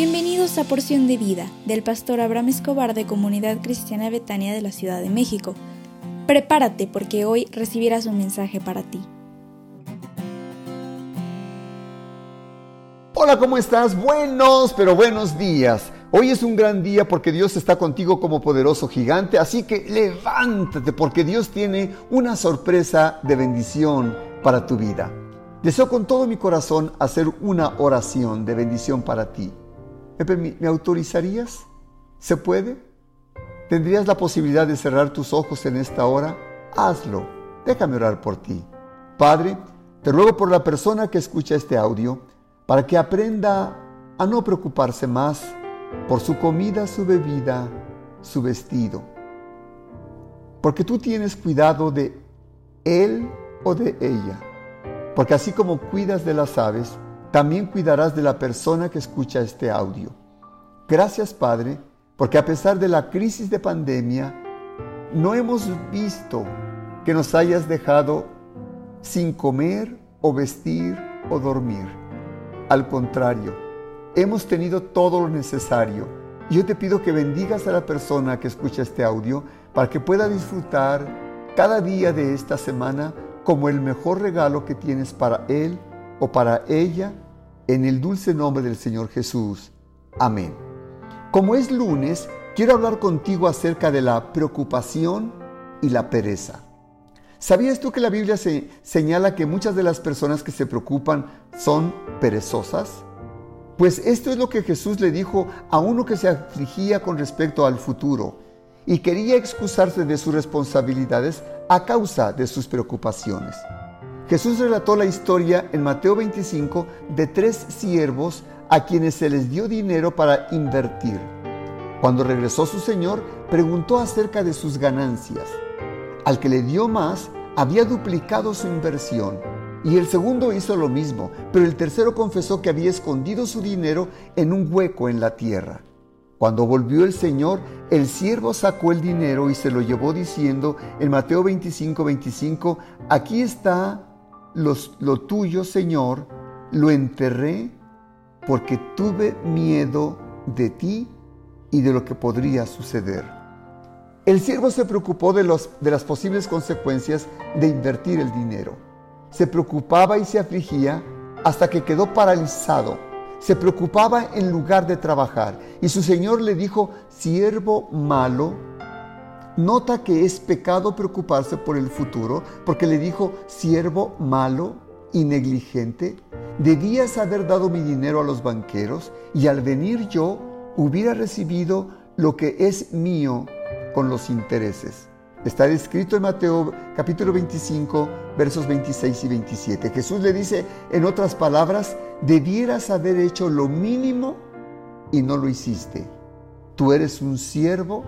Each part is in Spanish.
Bienvenidos a Porción de Vida del pastor Abraham Escobar de Comunidad Cristiana Betania de la Ciudad de México. Prepárate porque hoy recibirás un mensaje para ti. Hola, ¿cómo estás? Buenos, pero buenos días. Hoy es un gran día porque Dios está contigo como poderoso gigante, así que levántate porque Dios tiene una sorpresa de bendición para tu vida. Deseo con todo mi corazón hacer una oración de bendición para ti. ¿Me, autorizarías? ¿Se puede? ¿Tendrías la posibilidad de cerrar tus ojos en esta hora? Hazlo. Déjame orar por ti. Padre, te ruego por la persona que escucha este audio para que aprenda a no preocuparse más por su comida, su bebida, su vestido. Porque tú tienes cuidado de él o de ella. Porque así como cuidas de las aves, también cuidarás de la persona que escucha este audio. Gracias Padre, porque a pesar de la crisis de pandemia, no hemos visto que nos hayas dejado sin comer o vestir o dormir. Al contrario, hemos tenido todo lo necesario. Yo te pido que bendigas a la persona que escucha este audio para que pueda disfrutar cada día de esta semana como el mejor regalo que tienes para él o para ella, en el dulce nombre del Señor Jesús. Amén. Como es lunes, quiero hablar contigo acerca de la preocupación y la pereza. ¿Sabías tú que la Biblia se señala que muchas de las personas que se preocupan son perezosas? Pues esto es lo que Jesús le dijo a uno que se afligía con respecto al futuro y quería excusarse de sus responsabilidades a causa de sus preocupaciones. Jesús relató la historia en Mateo 25 de tres siervos a quienes se les dio dinero para invertir. Cuando regresó su señor, preguntó acerca de sus ganancias. Al que le dio más, había duplicado su inversión. Y el segundo hizo lo mismo, pero el tercero confesó que había escondido su dinero en un hueco en la tierra. Cuando volvió el Señor, el siervo sacó el dinero y se lo llevó diciendo en Mateo 25, 25, aquí está lo tuyo, Señor, lo enterré porque tuve miedo de ti y de lo que podría suceder. El siervo se preocupó de, los, de las posibles consecuencias de invertir el dinero. Se preocupaba y se afligía hasta que quedó paralizado. Se preocupaba en lugar de trabajar. Y su señor le dijo, siervo malo, nota que es pecado preocuparse por el futuro, porque le dijo, siervo malo y negligente, debías haber dado mi dinero a los banqueros y al venir yo hubiera recibido lo que es mío con los intereses. Está escrito en Mateo capítulo 25, versos 26 y 27. Jesús le dice, en otras palabras, debieras haber hecho lo mínimo y no lo hiciste. Tú eres un siervo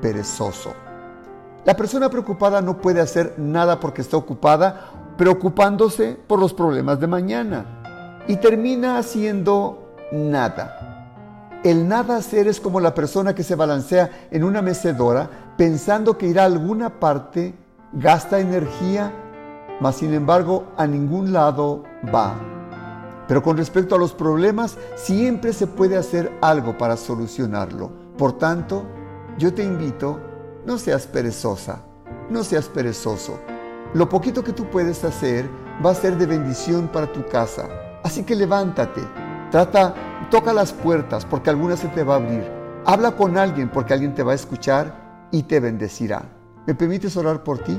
perezoso. La persona preocupada no puede hacer nada porque está ocupada preocupándose por los problemas de mañana y termina haciendo nada. El nada hacer es como la persona que se balancea en una mecedora pensando que irá a alguna parte, gasta energía, mas sin embargo a ningún lado va. Pero con respecto a los problemas, siempre se puede hacer algo para solucionarlo. Por tanto, yo te invito no seas perezosa, no seas perezoso. Lo poquito que tú puedes hacer va a ser de bendición para tu casa. Así que levántate, trata, toca las puertas porque alguna se te va a abrir. Habla con alguien porque alguien te va a escuchar y te bendecirá. ¿Me permites orar por ti?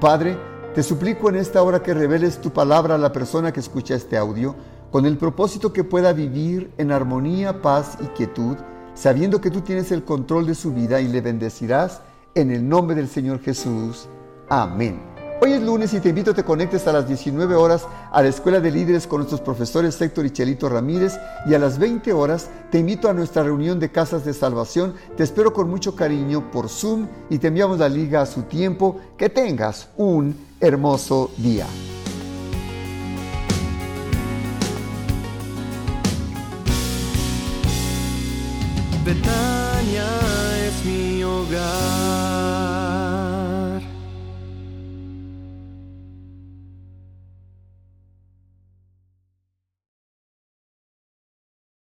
Padre, te suplico en esta hora que reveles tu palabra a la persona que escucha este audio con el propósito que pueda vivir en armonía, paz y quietud, sabiendo que tú tienes el control de su vida y le bendecirás en el nombre del Señor Jesús. Amén. Hoy es lunes y te invito a que te conectes a las 19 horas a la Escuela de Líderes con nuestros profesores Héctor y Chelito Ramírez y a las 20 horas te invito a nuestra reunión de Casas de Salvación. Te espero con mucho cariño por Zoom y te enviamos la liga a su tiempo. Que tengas un hermoso día.